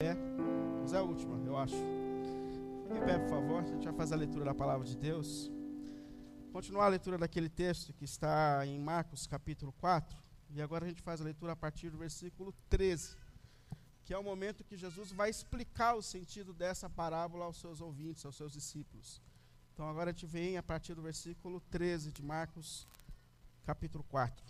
É, mas é a última, eu acho. Fique em pé, por favor. A gente vai fazer a leitura da palavra de Deus. Continuar a leitura daquele texto que está em Marcos capítulo 4. E agora a gente faz a leitura a partir do versículo 13, que é o momento que Jesus vai explicar o sentido dessa parábola aos seus ouvintes, aos seus discípulos. Então agora a gente vem a partir do versículo 13 de Marcos capítulo 4.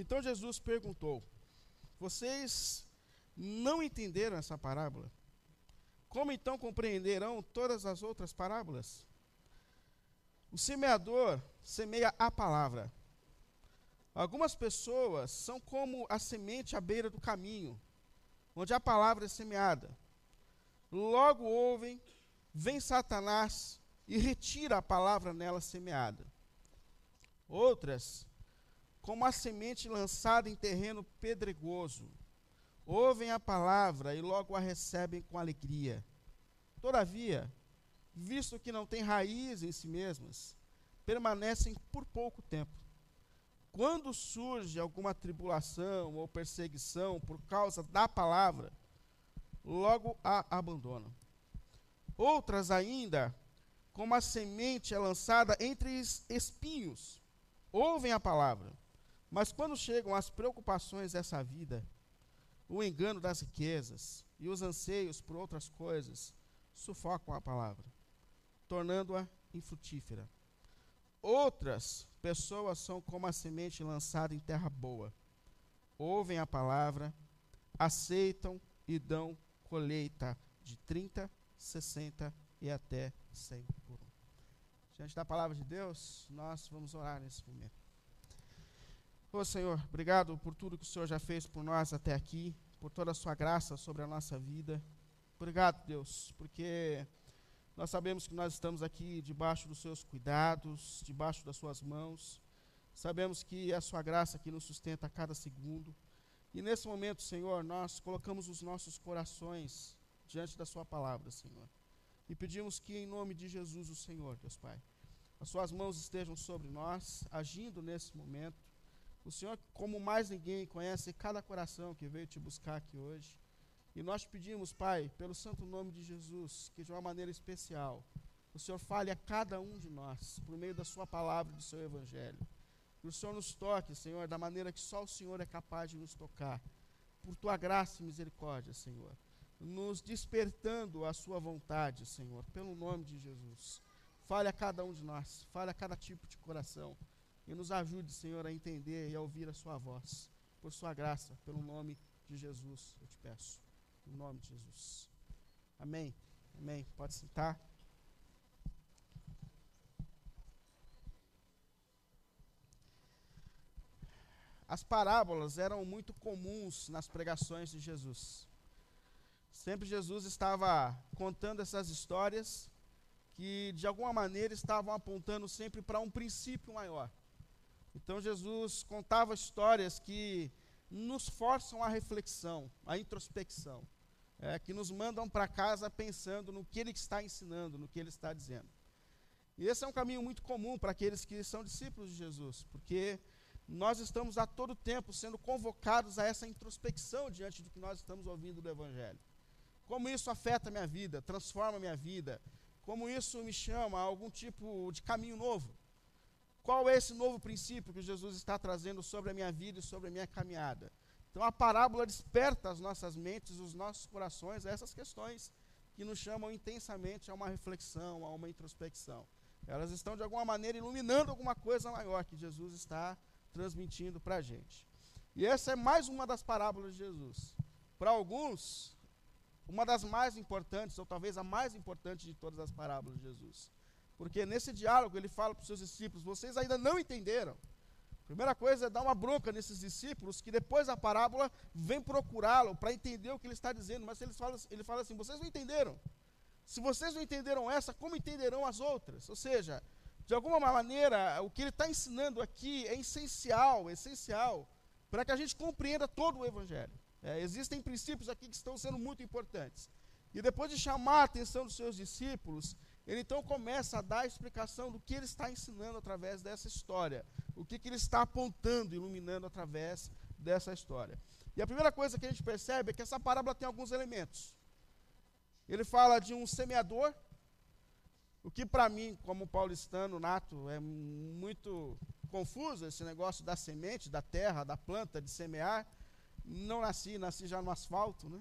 Então Jesus perguntou: Vocês não entenderam essa parábola? Como então compreenderão todas as outras parábolas? O semeador semeia a palavra. Algumas pessoas são como a semente à beira do caminho, onde a palavra é semeada. Logo ouvem, vem Satanás e retira a palavra nela semeada. Outras como a semente lançada em terreno pedregoso. Ouvem a palavra e logo a recebem com alegria. Todavia, visto que não têm raiz em si mesmas, permanecem por pouco tempo. Quando surge alguma tribulação ou perseguição por causa da palavra, logo a abandonam. Outras ainda, como a semente é lançada entre espinhos, ouvem a palavra, mas quando chegam as preocupações dessa vida, o engano das riquezas e os anseios por outras coisas, sufocam a palavra, tornando-a infrutífera. Outras pessoas são como a semente lançada em terra boa. Ouvem a palavra, aceitam e dão colheita de 30, 60 e até 100 por um. Diante da palavra de Deus, nós vamos orar nesse momento. Ô Senhor, obrigado por tudo que o Senhor já fez por nós até aqui, por toda a sua graça sobre a nossa vida. Obrigado, Deus, porque nós sabemos que nós estamos aqui debaixo dos seus cuidados, debaixo das suas mãos. Sabemos que é a sua graça que nos sustenta a cada segundo. E nesse momento, Senhor, nós colocamos os nossos corações diante da sua palavra, Senhor. E pedimos que em nome de Jesus, o Senhor, Deus Pai, as suas mãos estejam sobre nós, agindo nesse momento o Senhor, como mais ninguém, conhece cada coração que veio te buscar aqui hoje. E nós pedimos, Pai, pelo santo nome de Jesus, que de uma maneira especial, o Senhor fale a cada um de nós, por meio da Sua palavra e do Seu Evangelho. Que o Senhor nos toque, Senhor, da maneira que só o Senhor é capaz de nos tocar. Por Tua graça e misericórdia, Senhor. Nos despertando a Sua vontade, Senhor, pelo nome de Jesus. Fale a cada um de nós, fale a cada tipo de coração. E nos ajude, Senhor, a entender e a ouvir a Sua voz. Por Sua graça, pelo nome de Jesus, eu te peço. Em nome de Jesus. Amém. Amém. Pode sentar. As parábolas eram muito comuns nas pregações de Jesus. Sempre Jesus estava contando essas histórias que, de alguma maneira, estavam apontando sempre para um princípio maior. Então Jesus contava histórias que nos forçam a reflexão, a introspecção, é, que nos mandam para casa pensando no que ele está ensinando, no que ele está dizendo. E esse é um caminho muito comum para aqueles que são discípulos de Jesus, porque nós estamos a todo tempo sendo convocados a essa introspecção diante do que nós estamos ouvindo do Evangelho. Como isso afeta minha vida, transforma minha vida, como isso me chama a algum tipo de caminho novo. Qual é esse novo princípio que Jesus está trazendo sobre a minha vida e sobre a minha caminhada? Então a parábola desperta as nossas mentes, os nossos corações essas questões que nos chamam intensamente a uma reflexão, a uma introspecção. Elas estão de alguma maneira iluminando alguma coisa maior que Jesus está transmitindo para a gente. E essa é mais uma das parábolas de Jesus. Para alguns, uma das mais importantes, ou talvez a mais importante de todas as parábolas de Jesus. Porque nesse diálogo ele fala para os seus discípulos: vocês ainda não entenderam. Primeira coisa é dar uma bronca nesses discípulos que depois da parábola vem procurá-lo para entender o que ele está dizendo. Mas ele fala, ele fala assim: vocês não entenderam. Se vocês não entenderam essa, como entenderão as outras? Ou seja, de alguma maneira, o que ele está ensinando aqui é essencial, essencial para que a gente compreenda todo o Evangelho. É, existem princípios aqui que estão sendo muito importantes. E depois de chamar a atenção dos seus discípulos, ele então começa a dar a explicação do que ele está ensinando através dessa história, o que, que ele está apontando, iluminando através dessa história. E a primeira coisa que a gente percebe é que essa parábola tem alguns elementos. Ele fala de um semeador, o que para mim, como paulistano nato, é muito confuso esse negócio da semente, da terra, da planta, de semear. Não nasci, nasci já no asfalto, né?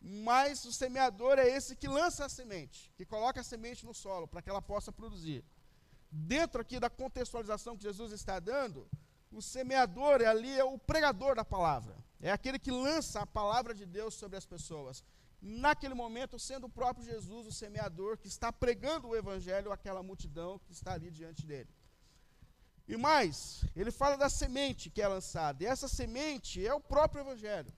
Mas o semeador é esse que lança a semente, que coloca a semente no solo para que ela possa produzir. Dentro aqui da contextualização que Jesus está dando, o semeador é ali é o pregador da palavra. É aquele que lança a palavra de Deus sobre as pessoas. Naquele momento, sendo o próprio Jesus o semeador que está pregando o evangelho àquela multidão que está ali diante dele. E mais, ele fala da semente que é lançada. E essa semente é o próprio evangelho.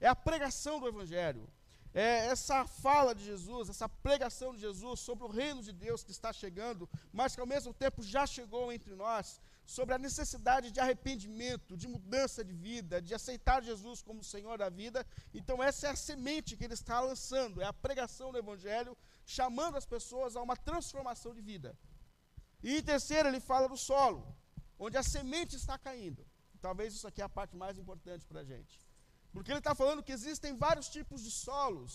É a pregação do evangelho. É essa fala de Jesus, essa pregação de Jesus sobre o reino de Deus que está chegando, mas que ao mesmo tempo já chegou entre nós, sobre a necessidade de arrependimento, de mudança de vida, de aceitar Jesus como Senhor da vida. Então, essa é a semente que ele está lançando, é a pregação do Evangelho, chamando as pessoas a uma transformação de vida. E em terceiro, ele fala do solo, onde a semente está caindo. Talvez isso aqui é a parte mais importante para a gente. Porque ele está falando que existem vários tipos de solos,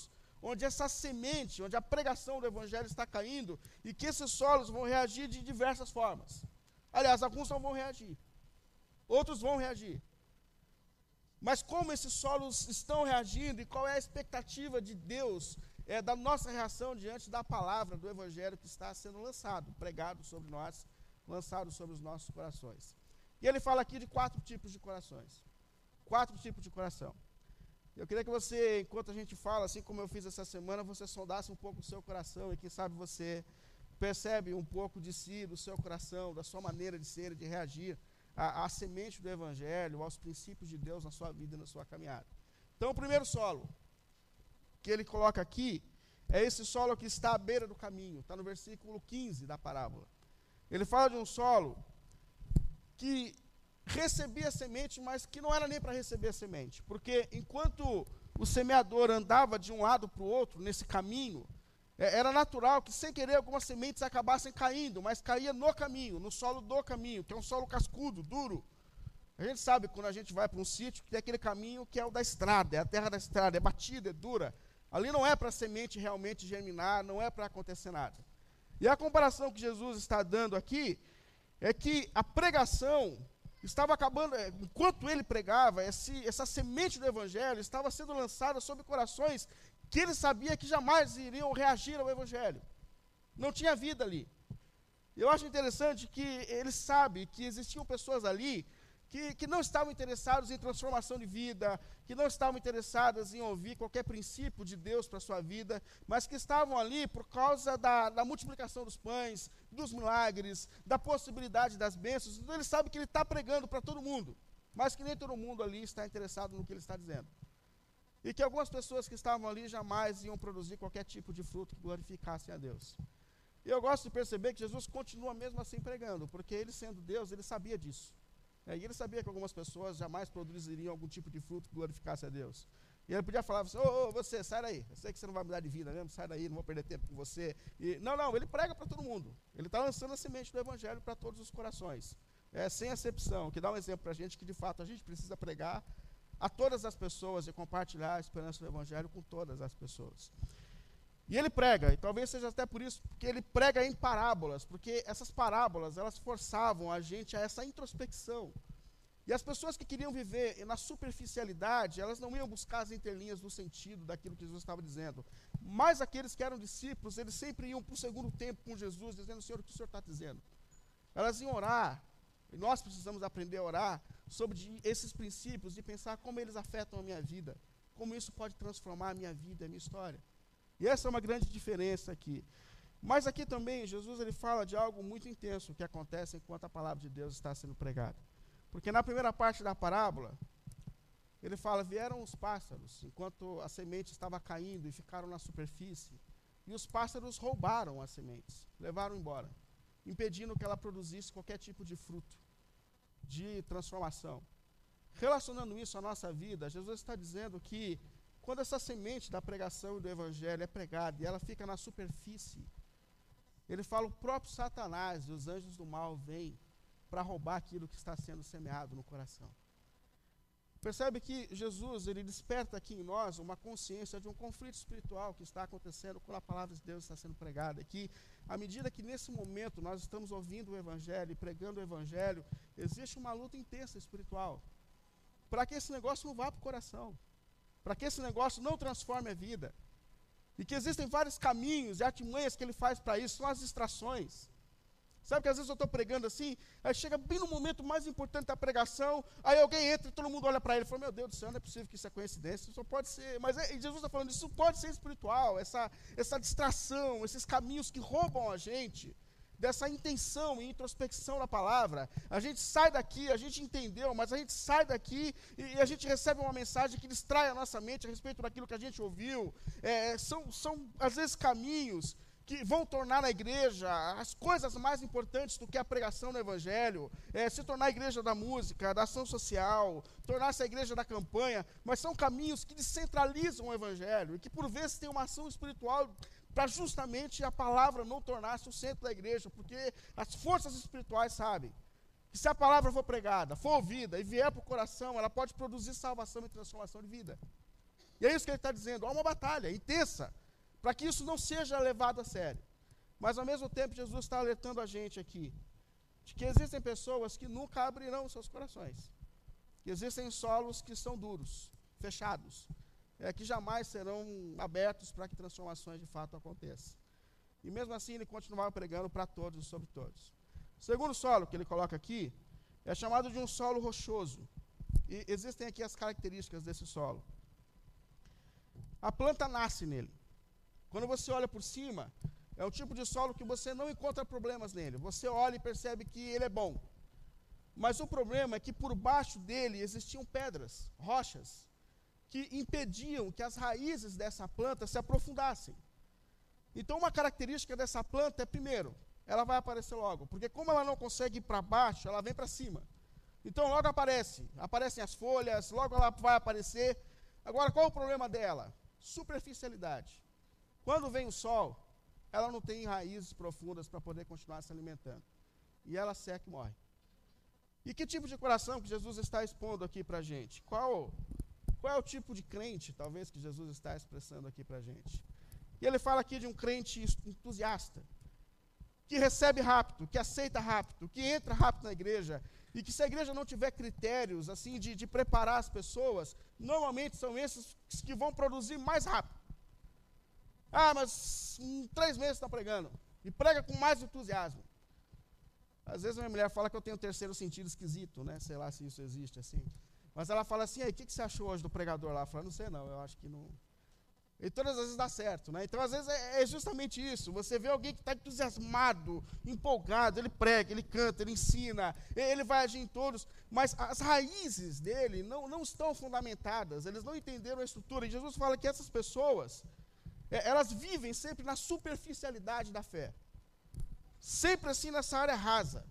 onde essa semente, onde a pregação do Evangelho está caindo, e que esses solos vão reagir de diversas formas. Aliás, alguns não vão reagir. Outros vão reagir. Mas como esses solos estão reagindo e qual é a expectativa de Deus é, da nossa reação diante da palavra do Evangelho que está sendo lançado, pregado sobre nós, lançado sobre os nossos corações. E ele fala aqui de quatro tipos de corações. Quatro tipos de coração. Eu queria que você, enquanto a gente fala, assim como eu fiz essa semana, você sondasse um pouco o seu coração e quem sabe você percebe um pouco de si, do seu coração, da sua maneira de ser de reagir à, à semente do Evangelho, aos princípios de Deus na sua vida e na sua caminhada. Então, o primeiro solo que ele coloca aqui é esse solo que está à beira do caminho, está no versículo 15 da parábola. Ele fala de um solo que recebia semente, mas que não era nem para receber semente, porque enquanto o semeador andava de um lado para o outro nesse caminho, é, era natural que, sem querer, algumas sementes acabassem caindo, mas caía no caminho, no solo do caminho, que é um solo cascudo, duro. A gente sabe quando a gente vai para um sítio que tem aquele caminho que é o da estrada, é a terra da estrada, é batida, é dura. Ali não é para a semente realmente germinar, não é para acontecer nada. E a comparação que Jesus está dando aqui é que a pregação estava acabando, é, enquanto ele pregava, esse, essa semente do evangelho estava sendo lançada sobre corações que ele sabia que jamais iriam reagir ao Evangelho. Não tinha vida ali. Eu acho interessante que ele sabe que existiam pessoas ali que, que não estavam interessados em transformação de vida, que não estavam interessadas em ouvir qualquer princípio de Deus para a sua vida, mas que estavam ali por causa da, da multiplicação dos pães, dos milagres, da possibilidade das bênçãos. Então ele sabe que ele está pregando para todo mundo, mas que nem todo mundo ali está interessado no que ele está dizendo. E que algumas pessoas que estavam ali jamais iam produzir qualquer tipo de fruto que glorificasse a Deus. E eu gosto de perceber que Jesus continua mesmo assim pregando, porque ele sendo Deus, ele sabia disso. É, e ele sabia que algumas pessoas jamais produziriam algum tipo de fruto que glorificasse a Deus. E ele podia falar, ô, oh, oh, você, sai daí. Eu sei que você não vai mudar de vida mesmo, sai daí, não vou perder tempo com você. E, não, não, ele prega para todo mundo. Ele está lançando a semente do Evangelho para todos os corações. É, sem acepção, que dá um exemplo para a gente que de fato a gente precisa pregar a todas as pessoas e compartilhar a esperança do Evangelho com todas as pessoas. E ele prega, e talvez seja até por isso que ele prega em parábolas, porque essas parábolas, elas forçavam a gente a essa introspecção. E as pessoas que queriam viver na superficialidade, elas não iam buscar as interlinhas do sentido daquilo que Jesus estava dizendo. Mas aqueles que eram discípulos, eles sempre iam para o segundo tempo com Jesus, dizendo, Senhor, o que o Senhor está dizendo? Elas iam orar, e nós precisamos aprender a orar sobre esses princípios e pensar como eles afetam a minha vida, como isso pode transformar a minha vida, a minha história. E essa é uma grande diferença aqui. Mas aqui também Jesus ele fala de algo muito intenso que acontece enquanto a palavra de Deus está sendo pregada. Porque na primeira parte da parábola, ele fala: vieram os pássaros enquanto a semente estava caindo e ficaram na superfície, e os pássaros roubaram as sementes, levaram embora impedindo que ela produzisse qualquer tipo de fruto, de transformação. Relacionando isso à nossa vida, Jesus está dizendo que quando essa semente da pregação e do evangelho é pregada e ela fica na superfície, ele fala: o próprio Satanás e os anjos do mal vêm para roubar aquilo que está sendo semeado no coração. Percebe que Jesus ele desperta aqui em nós uma consciência de um conflito espiritual que está acontecendo quando a palavra de Deus está sendo pregada. Que à medida que nesse momento nós estamos ouvindo o Evangelho e pregando o Evangelho, existe uma luta intensa espiritual para que esse negócio não vá para o coração, para que esse negócio não transforme a vida. E que existem vários caminhos e artimanhas que ele faz para isso, são as distrações. Sabe que às vezes eu estou pregando assim, aí chega bem no momento mais importante da pregação, aí alguém entra e todo mundo olha para ele e fala: Meu Deus do céu, não é possível que isso é coincidência, só pode ser. Mas é, Jesus está falando, isso pode ser espiritual, essa, essa distração, esses caminhos que roubam a gente dessa intenção e introspecção da palavra. A gente sai daqui, a gente entendeu, mas a gente sai daqui e, e a gente recebe uma mensagem que distrai a nossa mente a respeito daquilo que a gente ouviu. É, são, são, às vezes, caminhos que vão tornar a igreja as coisas mais importantes do que a pregação do evangelho, é, se tornar a igreja da música, da ação social, tornar-se a igreja da campanha, mas são caminhos que descentralizam o evangelho e que por vezes têm uma ação espiritual para justamente a palavra não tornar-se o centro da igreja, porque as forças espirituais sabem que se a palavra for pregada, for ouvida e vier para o coração, ela pode produzir salvação e transformação de vida. E é isso que ele está dizendo. Há uma batalha intensa para que isso não seja levado a sério. Mas ao mesmo tempo, Jesus está alertando a gente aqui de que existem pessoas que nunca abrirão seus corações. Que existem solos que são duros, fechados, é, que jamais serão abertos para que transformações de fato aconteçam. E mesmo assim ele continuava pregando para todos e sobre todos. O segundo solo que ele coloca aqui é chamado de um solo rochoso. E existem aqui as características desse solo. A planta nasce nele. Quando você olha por cima, é o tipo de solo que você não encontra problemas nele. Você olha e percebe que ele é bom. Mas o problema é que por baixo dele existiam pedras, rochas, que impediam que as raízes dessa planta se aprofundassem. Então, uma característica dessa planta é, primeiro, ela vai aparecer logo, porque como ela não consegue ir para baixo, ela vem para cima. Então, logo aparece, aparecem as folhas, logo ela vai aparecer. Agora, qual é o problema dela? Superficialidade. Quando vem o sol, ela não tem raízes profundas para poder continuar se alimentando. E ela seca e morre. E que tipo de coração que Jesus está expondo aqui para a gente? Qual qual é o tipo de crente, talvez, que Jesus está expressando aqui para a gente? E ele fala aqui de um crente entusiasta, que recebe rápido, que aceita rápido, que entra rápido na igreja, e que se a igreja não tiver critérios assim de, de preparar as pessoas, normalmente são esses que vão produzir mais rápido. Ah, mas em três meses está pregando, e prega com mais entusiasmo. Às vezes a minha mulher fala que eu tenho um terceiro sentido esquisito, né? Sei lá se isso existe assim. Mas ela fala assim, aí, o que, que você achou hoje do pregador lá? Eu falo, não sei não, eu acho que não. E todas as vezes dá certo, né? Então, às vezes, é, é justamente isso. Você vê alguém que está entusiasmado, empolgado, ele prega, ele canta, ele ensina, ele vai agir em todos, mas as raízes dele não, não estão fundamentadas, eles não entenderam a estrutura. E Jesus fala que essas pessoas, é, elas vivem sempre na superficialidade da fé. Sempre assim nessa área rasa.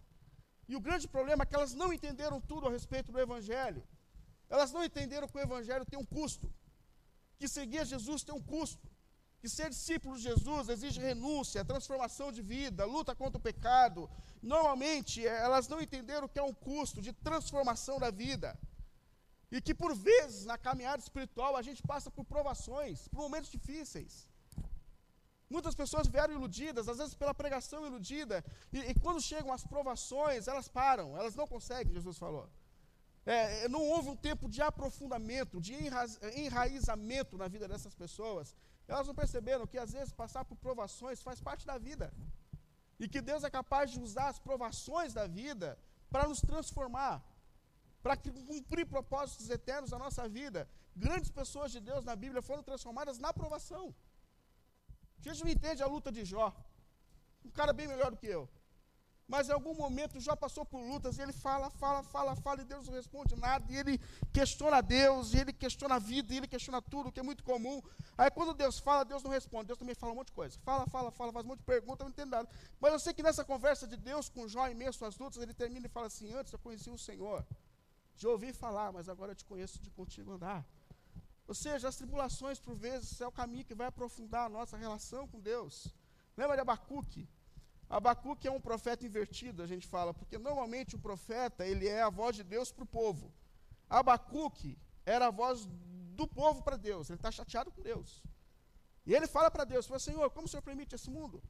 E o grande problema é que elas não entenderam tudo a respeito do Evangelho. Elas não entenderam que o Evangelho tem um custo, que seguir Jesus tem um custo, que ser discípulo de Jesus exige renúncia, transformação de vida, luta contra o pecado. Normalmente, eh, elas não entenderam que é um custo de transformação da vida. E que por vezes, na caminhada espiritual, a gente passa por provações, por momentos difíceis. Muitas pessoas vieram iludidas, às vezes pela pregação iludida, e, e quando chegam as provações, elas param, elas não conseguem, Jesus falou. É, não houve um tempo de aprofundamento, de enraizamento na vida dessas pessoas. Elas não perceberam que às vezes passar por provações faz parte da vida. E que Deus é capaz de usar as provações da vida para nos transformar, para cumprir propósitos eternos na nossa vida. Grandes pessoas de Deus na Bíblia foram transformadas na provação. A gente não entende a luta de Jó. Um cara bem melhor do que eu. Mas em algum momento já passou por lutas e ele fala, fala, fala, fala e Deus não responde nada. E ele questiona Deus, e ele questiona a vida, e ele questiona tudo, que é muito comum. Aí quando Deus fala, Deus não responde. Deus também fala um monte de coisa. Fala, fala, fala, faz um monte de perguntas, não entendo nada. Mas eu sei que nessa conversa de Deus com Jó meio às lutas, ele termina e fala assim: Antes eu conheci o Senhor, já ouvi falar, mas agora eu te conheço de contigo andar. Ou seja, as tribulações, por vezes, é o caminho que vai aprofundar a nossa relação com Deus. Lembra de Abacuque? Abacuque é um profeta invertido, a gente fala, porque normalmente o profeta, ele é a voz de Deus para o povo. Abacuque era a voz do povo para Deus, ele está chateado com Deus. E ele fala para Deus, fala, Senhor, como o Senhor permite esse mundo?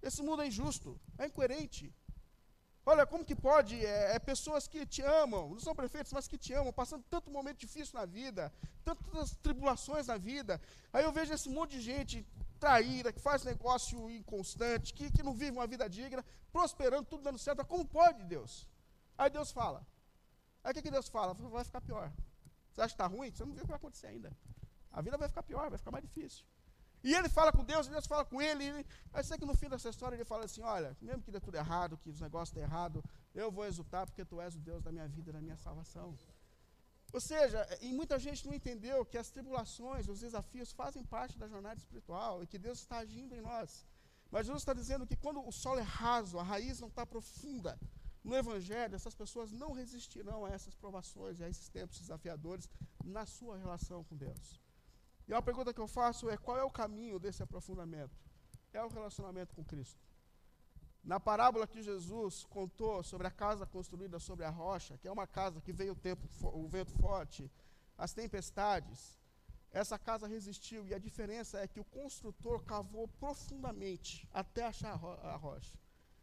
Esse mundo é injusto, é incoerente. Olha, como que pode, é, é, pessoas que te amam, não são prefeitos, mas que te amam, passando tanto momento difícil na vida, tantas tribulações na vida. Aí eu vejo esse monte de gente traíra, que faz negócio inconstante, que, que não vive uma vida digna, prosperando, tudo dando certo. Como pode, Deus? Aí Deus fala. Aí o que, que Deus fala? Vai ficar pior. Você acha que está ruim? Você não viu o que vai acontecer ainda. A vida vai ficar pior, vai ficar mais difícil. E ele fala com Deus, Deus fala com ele. aí sei que no fim dessa história ele fala assim: Olha, mesmo que dê tudo errado, que os negócios estão errados, eu vou exultar porque tu és o Deus da minha vida, da minha salvação. Ou seja, e muita gente não entendeu que as tribulações, os desafios fazem parte da jornada espiritual e que Deus está agindo em nós. Mas Jesus está dizendo que quando o solo é raso, a raiz não está profunda no Evangelho, essas pessoas não resistirão a essas provações e a esses tempos desafiadores na sua relação com Deus. E a pergunta que eu faço é: qual é o caminho desse aprofundamento? É o relacionamento com Cristo. Na parábola que Jesus contou sobre a casa construída sobre a rocha, que é uma casa que veio o, tempo, o vento forte, as tempestades, essa casa resistiu. E a diferença é que o construtor cavou profundamente até achar a, a rocha.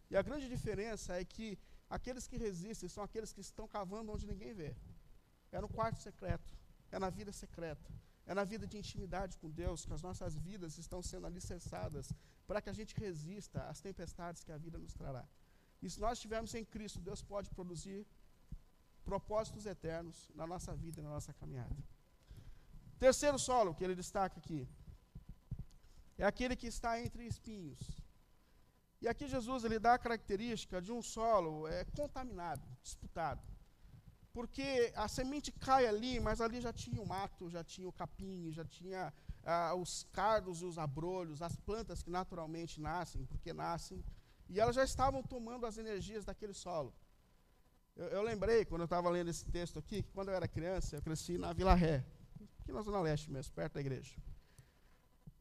E a grande diferença é que aqueles que resistem são aqueles que estão cavando onde ninguém vê. É no quarto secreto, é na vida secreta. É na vida de intimidade com Deus que as nossas vidas estão sendo alicerçadas para que a gente resista às tempestades que a vida nos trará. E se nós estivermos em Cristo, Deus pode produzir propósitos eternos na nossa vida e na nossa caminhada. Terceiro solo que ele destaca aqui é aquele que está entre espinhos. E aqui Jesus ele dá a característica de um solo é, contaminado, disputado. Porque a semente cai ali, mas ali já tinha o mato, já tinha o capim, já tinha ah, os cardos e os abrolhos, as plantas que naturalmente nascem, porque nascem, e elas já estavam tomando as energias daquele solo. Eu, eu lembrei, quando eu estava lendo esse texto aqui, que quando eu era criança, eu cresci na Vila Ré, aqui na Zona Leste mesmo, perto da igreja.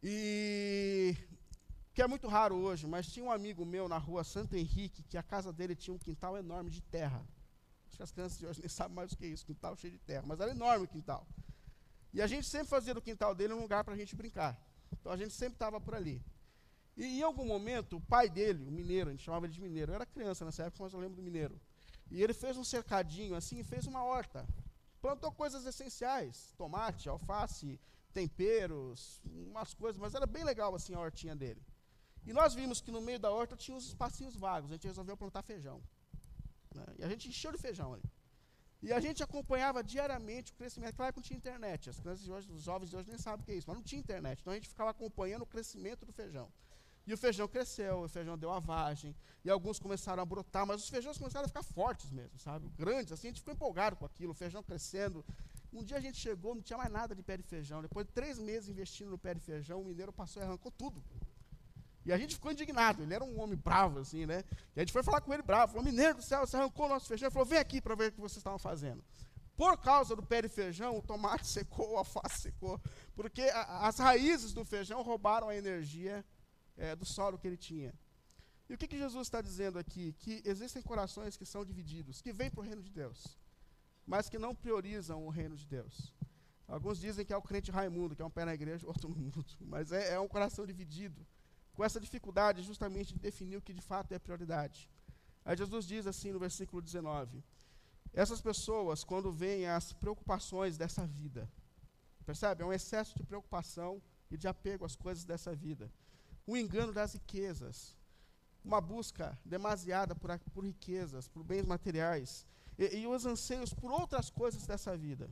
E que é muito raro hoje, mas tinha um amigo meu na rua Santo Henrique, que a casa dele tinha um quintal enorme de terra. Acho que as crianças de hoje nem sabem mais o que é isso, quintal cheio de terra, mas era enorme o quintal. E a gente sempre fazia do quintal dele um lugar para a gente brincar. Então a gente sempre estava por ali. E em algum momento, o pai dele, o mineiro, a gente chamava ele de mineiro, eu era criança nessa época, mas eu lembro do mineiro. E ele fez um cercadinho assim fez uma horta. Plantou coisas essenciais: tomate, alface, temperos, umas coisas, mas era bem legal assim a hortinha dele. E nós vimos que no meio da horta tinha uns espacinhos vagos, a gente resolveu plantar feijão. Né? E a gente encheu de feijão ali. E a gente acompanhava diariamente o crescimento. Claro que não tinha internet. As crianças de hoje, os jovens de hoje nem sabem o que é isso, mas não tinha internet. Então a gente ficava acompanhando o crescimento do feijão. E o feijão cresceu, o feijão deu a vagem, e alguns começaram a brotar, mas os feijões começaram a ficar fortes mesmo, sabe? Grandes, assim, a gente ficou empolgado com aquilo, o feijão crescendo. Um dia a gente chegou, não tinha mais nada de pé de feijão. Depois de três meses investindo no pé de feijão, o mineiro passou e arrancou tudo. E a gente ficou indignado, ele era um homem bravo, assim, né? E a gente foi falar com ele bravo, falou, mineiro do céu, você arrancou o nosso feijão. Ele falou, vem aqui para ver o que vocês estavam fazendo. Por causa do pé de feijão, o tomate secou, o alface secou, porque a, as raízes do feijão roubaram a energia é, do solo que ele tinha. E o que, que Jesus está dizendo aqui? Que existem corações que são divididos, que vêm para o reino de Deus, mas que não priorizam o reino de Deus. Alguns dizem que é o crente Raimundo, que é um pé na igreja, outro no mundo, mas é, é um coração dividido com essa dificuldade justamente de definir o que de fato é prioridade. Aí Jesus diz assim no versículo 19: Essas pessoas, quando veem as preocupações dessa vida, percebe? É um excesso de preocupação e de apego às coisas dessa vida. O engano das riquezas, uma busca demasiada por, por riquezas, por bens materiais, e, e os anseios por outras coisas dessa vida.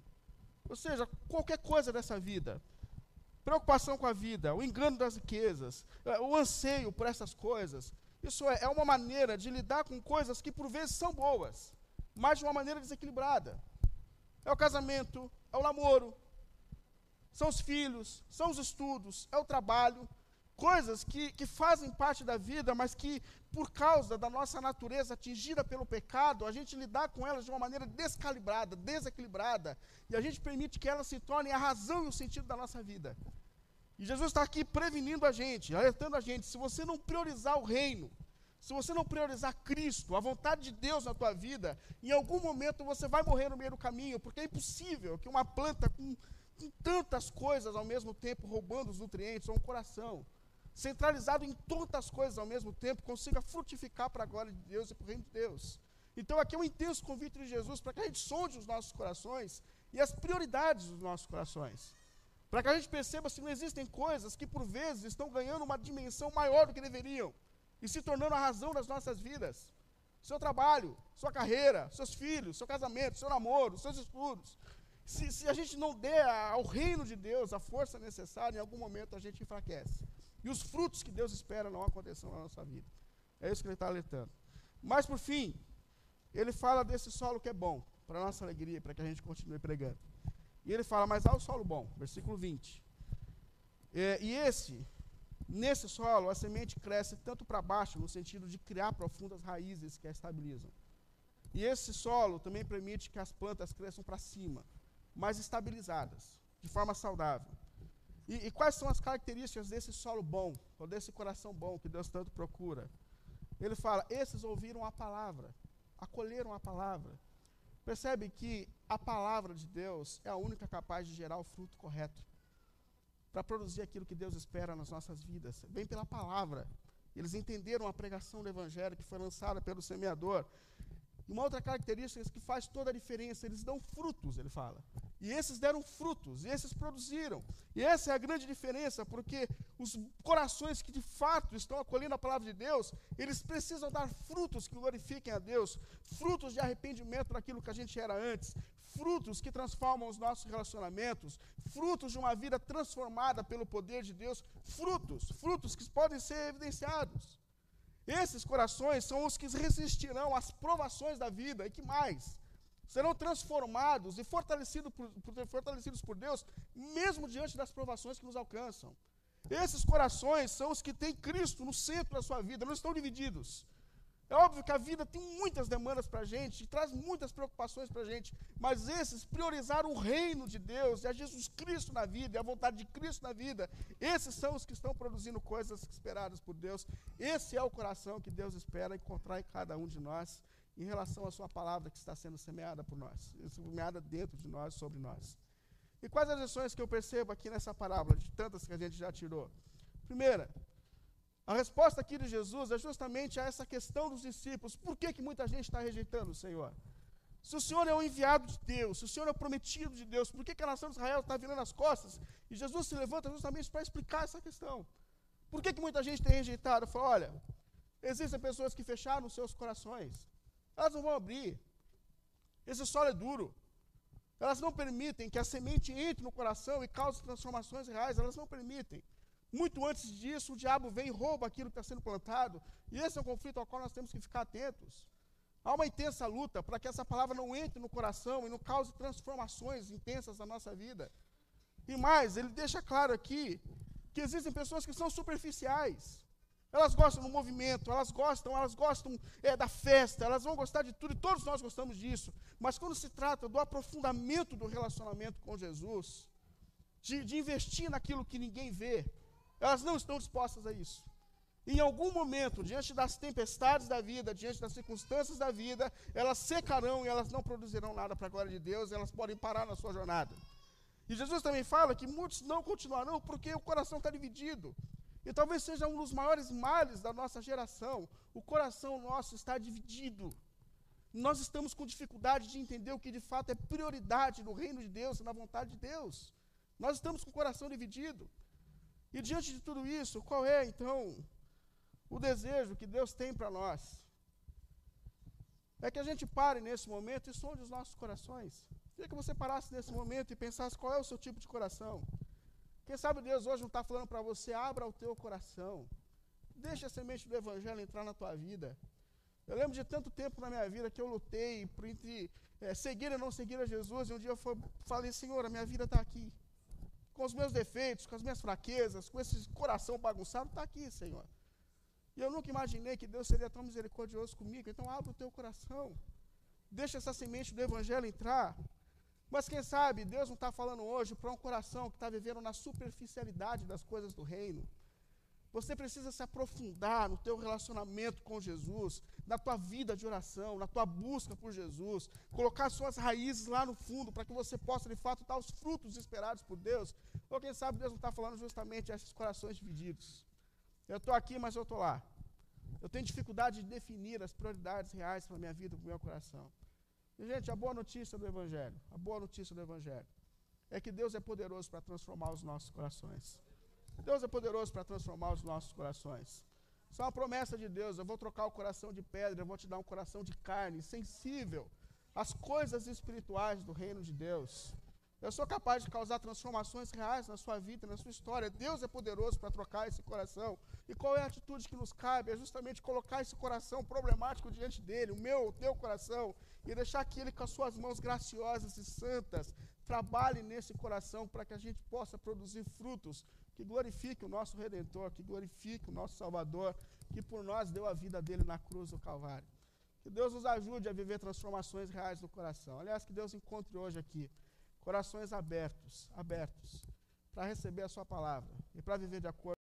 Ou seja, qualquer coisa dessa vida preocupação com a vida, o engano das riquezas, é, o anseio por essas coisas. Isso é, é uma maneira de lidar com coisas que por vezes são boas, mas de uma maneira desequilibrada. É o casamento, é o namoro, são os filhos, são os estudos, é o trabalho, coisas que, que fazem parte da vida, mas que, por causa da nossa natureza atingida pelo pecado, a gente lidar com elas de uma maneira descalibrada, desequilibrada, e a gente permite que elas se tornem a razão e o sentido da nossa vida. E Jesus está aqui prevenindo a gente, alertando a gente: se você não priorizar o reino, se você não priorizar Cristo, a vontade de Deus na tua vida, em algum momento você vai morrer no meio do caminho, porque é impossível que uma planta com, com tantas coisas ao mesmo tempo, roubando os nutrientes, ou um coração, centralizado em tantas coisas ao mesmo tempo, consiga frutificar para a glória de Deus e para o reino de Deus. Então aqui é um intenso convite de Jesus para que a gente sonde os nossos corações e as prioridades dos nossos corações. Para que a gente perceba se não existem coisas que por vezes estão ganhando uma dimensão maior do que deveriam e se tornando a razão das nossas vidas. Seu trabalho, sua carreira, seus filhos, seu casamento, seu namoro, seus estudos. Se, se a gente não der ao reino de Deus a força necessária, em algum momento a gente enfraquece. E os frutos que Deus espera não aconteçam na nossa vida. É isso que ele está alertando. Mas, por fim, ele fala desse solo que é bom, para nossa alegria, para que a gente continue pregando. E ele fala, mas há o solo bom, versículo 20. É, e esse Nesse solo, a semente cresce tanto para baixo, no sentido de criar profundas raízes que a estabilizam. E esse solo também permite que as plantas cresçam para cima, mais estabilizadas, de forma saudável. E, e, quais são as características desse solo bom, ou desse coração bom que Deus tanto procura? Ele fala: esses ouviram a palavra, acolheram a palavra. Percebe que a palavra de Deus é a única capaz de gerar o fruto correto para produzir aquilo que Deus espera nas nossas vidas. Vem pela palavra. Eles entenderam a pregação do Evangelho que foi lançada pelo semeador. Uma outra característica que faz toda a diferença, eles dão frutos, ele fala. E esses deram frutos, e esses produziram. E essa é a grande diferença, porque os corações que de fato estão acolhendo a palavra de Deus, eles precisam dar frutos que glorifiquem a Deus, frutos de arrependimento daquilo que a gente era antes, frutos que transformam os nossos relacionamentos, frutos de uma vida transformada pelo poder de Deus, frutos, frutos que podem ser evidenciados. Esses corações são os que resistirão às provações da vida e que mais serão transformados e fortalecidos por, fortalecidos por Deus, mesmo diante das provações que nos alcançam. Esses corações são os que têm Cristo no centro da sua vida, não estão divididos. É óbvio que a vida tem muitas demandas para a gente, traz muitas preocupações para a gente, mas esses priorizaram o reino de Deus, e a Jesus Cristo na vida, e a vontade de Cristo na vida, esses são os que estão produzindo coisas esperadas por Deus. Esse é o coração que Deus espera encontrar em cada um de nós, em relação à Sua palavra que está sendo semeada por nós, semeada dentro de nós, sobre nós. E quais as lições que eu percebo aqui nessa parábola, de tantas que a gente já tirou? Primeira, a resposta aqui de Jesus é justamente a essa questão dos discípulos. Por que, que muita gente está rejeitando o Senhor? Se o Senhor é o enviado de Deus, se o Senhor é o prometido de Deus, por que, que a nação de Israel está virando as costas? E Jesus se levanta justamente para explicar essa questão. Por que, que muita gente tem rejeitado? Fala, olha, existem pessoas que fecharam os seus corações. Elas não vão abrir. Esse solo é duro. Elas não permitem que a semente entre no coração e cause transformações reais. Elas não permitem. Muito antes disso, o diabo vem e rouba aquilo que está sendo plantado. E esse é um conflito ao qual nós temos que ficar atentos. Há uma intensa luta para que essa palavra não entre no coração e não cause transformações intensas na nossa vida. E mais, ele deixa claro aqui que existem pessoas que são superficiais. Elas gostam do movimento, elas gostam, elas gostam é, da festa, elas vão gostar de tudo, e todos nós gostamos disso. Mas quando se trata do aprofundamento do relacionamento com Jesus, de, de investir naquilo que ninguém vê, elas não estão dispostas a isso. Em algum momento, diante das tempestades da vida, diante das circunstâncias da vida, elas secarão e elas não produzirão nada para a glória de Deus, elas podem parar na sua jornada. E Jesus também fala que muitos não continuarão porque o coração está dividido. E talvez seja um dos maiores males da nossa geração. O coração nosso está dividido. Nós estamos com dificuldade de entender o que de fato é prioridade no reino de Deus e na vontade de Deus. Nós estamos com o coração dividido. E diante de tudo isso, qual é então o desejo que Deus tem para nós? É que a gente pare nesse momento e sonde os nossos corações. Queria que você parasse nesse momento e pensasse qual é o seu tipo de coração. Quem sabe Deus hoje não está falando para você, abra o teu coração. Deixa a semente do Evangelho entrar na tua vida. Eu lembro de tanto tempo na minha vida que eu lutei por entre é, seguir e não seguir a Jesus. E um dia eu falei, Senhor, a minha vida está aqui com os meus defeitos, com as minhas fraquezas, com esse coração bagunçado, está aqui, Senhor. E eu nunca imaginei que Deus seria tão misericordioso comigo. Então abre o teu coração. Deixa essa semente do Evangelho entrar. Mas quem sabe Deus não está falando hoje para um coração que está vivendo na superficialidade das coisas do reino. Você precisa se aprofundar no teu relacionamento com Jesus, na tua vida de oração, na tua busca por Jesus, colocar suas raízes lá no fundo para que você possa de fato dar os frutos esperados por Deus. Ou quem sabe Deus não está falando justamente a esses corações divididos. Eu estou aqui, mas eu estou lá. Eu tenho dificuldade de definir as prioridades reais para a minha vida, para o meu coração. E, gente, a boa notícia do Evangelho, a boa notícia do Evangelho, é que Deus é poderoso para transformar os nossos corações. Deus é poderoso para transformar os nossos corações. Isso é uma promessa de Deus. Eu vou trocar o coração de pedra, eu vou te dar um coração de carne, sensível às coisas espirituais do reino de Deus. Eu sou capaz de causar transformações reais na sua vida, na sua história. Deus é poderoso para trocar esse coração. E qual é a atitude que nos cabe? É justamente colocar esse coração problemático diante dele, o meu, o teu coração, e deixar que ele, com as suas mãos graciosas e santas, trabalhe nesse coração para que a gente possa produzir frutos que glorifique o nosso Redentor, que glorifique o nosso Salvador, que por nós deu a vida dele na cruz do Calvário. Que Deus nos ajude a viver transformações reais no coração. Aliás, que Deus encontre hoje aqui corações abertos, abertos, para receber a sua palavra e para viver de acordo